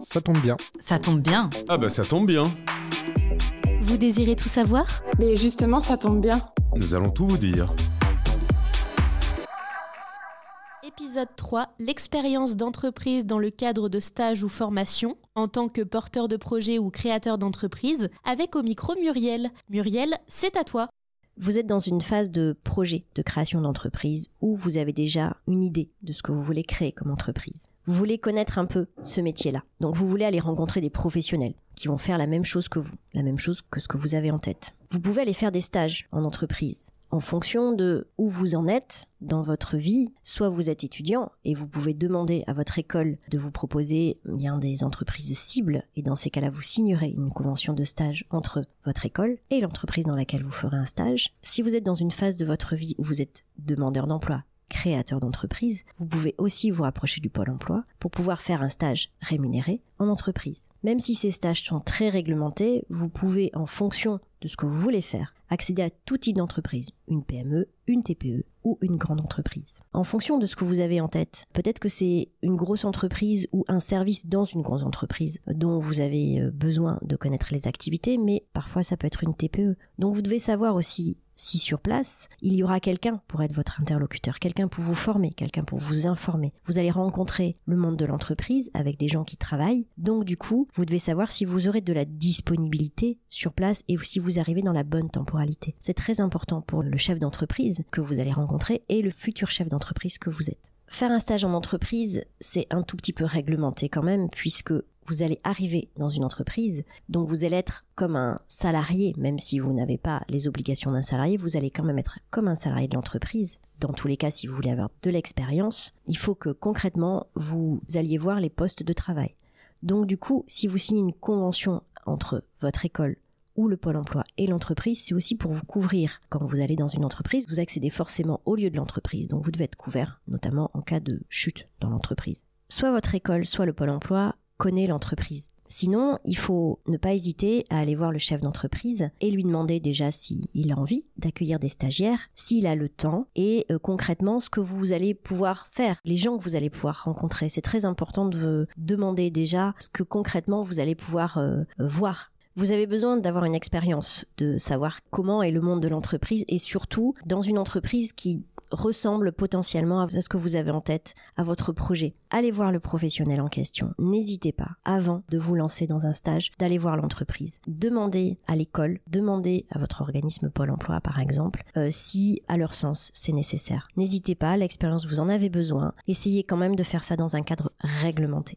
Ça tombe bien. Ça tombe bien. Ah bah ça tombe bien. Vous désirez tout savoir? Mais justement, ça tombe bien. Nous allons tout vous dire. Épisode 3, l'expérience d'entreprise dans le cadre de stage ou formation en tant que porteur de projet ou créateur d'entreprise avec au micro Muriel. Muriel, c'est à toi. Vous êtes dans une phase de projet de création d'entreprise où vous avez déjà une idée de ce que vous voulez créer comme entreprise. Vous voulez connaître un peu ce métier-là. Donc vous voulez aller rencontrer des professionnels qui vont faire la même chose que vous, la même chose que ce que vous avez en tête. Vous pouvez aller faire des stages en entreprise en fonction de où vous en êtes dans votre vie. Soit vous êtes étudiant et vous pouvez demander à votre école de vous proposer bien des entreprises cibles et dans ces cas-là vous signerez une convention de stage entre votre école et l'entreprise dans laquelle vous ferez un stage. Si vous êtes dans une phase de votre vie où vous êtes demandeur d'emploi, créateur d'entreprise, vous pouvez aussi vous rapprocher du pôle emploi pour pouvoir faire un stage rémunéré en entreprise. Même si ces stages sont très réglementés, vous pouvez, en fonction de ce que vous voulez faire, accéder à tout type d'entreprise, une PME, une TPE ou une grande entreprise. En fonction de ce que vous avez en tête, peut-être que c'est une grosse entreprise ou un service dans une grande entreprise dont vous avez euh, besoin de connaître les activités, mais parfois ça peut être une TPE. Donc vous devez savoir aussi si sur place, il y aura quelqu'un pour être votre interlocuteur, quelqu'un pour vous former, quelqu'un pour vous informer. Vous allez rencontrer le monde de l'entreprise avec des gens qui travaillent. Donc du coup, vous devez savoir si vous aurez de la disponibilité sur place et si vous arrivez dans la bonne temporalité. C'est très important pour le chef d'entreprise que vous allez rencontrer et le futur chef d'entreprise que vous êtes. Faire un stage en entreprise, c'est un tout petit peu réglementé quand même, puisque vous allez arriver dans une entreprise, donc vous allez être comme un salarié, même si vous n'avez pas les obligations d'un salarié, vous allez quand même être comme un salarié de l'entreprise. Dans tous les cas, si vous voulez avoir de l'expérience, il faut que concrètement, vous alliez voir les postes de travail. Donc du coup, si vous signez une convention entre votre école ou le pôle emploi et l'entreprise, c'est aussi pour vous couvrir. Quand vous allez dans une entreprise, vous accédez forcément au lieu de l'entreprise, donc vous devez être couvert, notamment en cas de chute dans l'entreprise. Soit votre école, soit le pôle emploi connaît l'entreprise. Sinon, il faut ne pas hésiter à aller voir le chef d'entreprise et lui demander déjà s'il a envie d'accueillir des stagiaires, s'il a le temps et euh, concrètement ce que vous allez pouvoir faire, les gens que vous allez pouvoir rencontrer. C'est très important de demander déjà ce que concrètement vous allez pouvoir euh, voir vous avez besoin d'avoir une expérience, de savoir comment est le monde de l'entreprise et surtout dans une entreprise qui ressemble potentiellement à ce que vous avez en tête, à votre projet. Allez voir le professionnel en question. N'hésitez pas, avant de vous lancer dans un stage, d'aller voir l'entreprise. Demandez à l'école, demandez à votre organisme Pôle Emploi par exemple, euh, si à leur sens c'est nécessaire. N'hésitez pas, l'expérience vous en avez besoin. Essayez quand même de faire ça dans un cadre réglementé.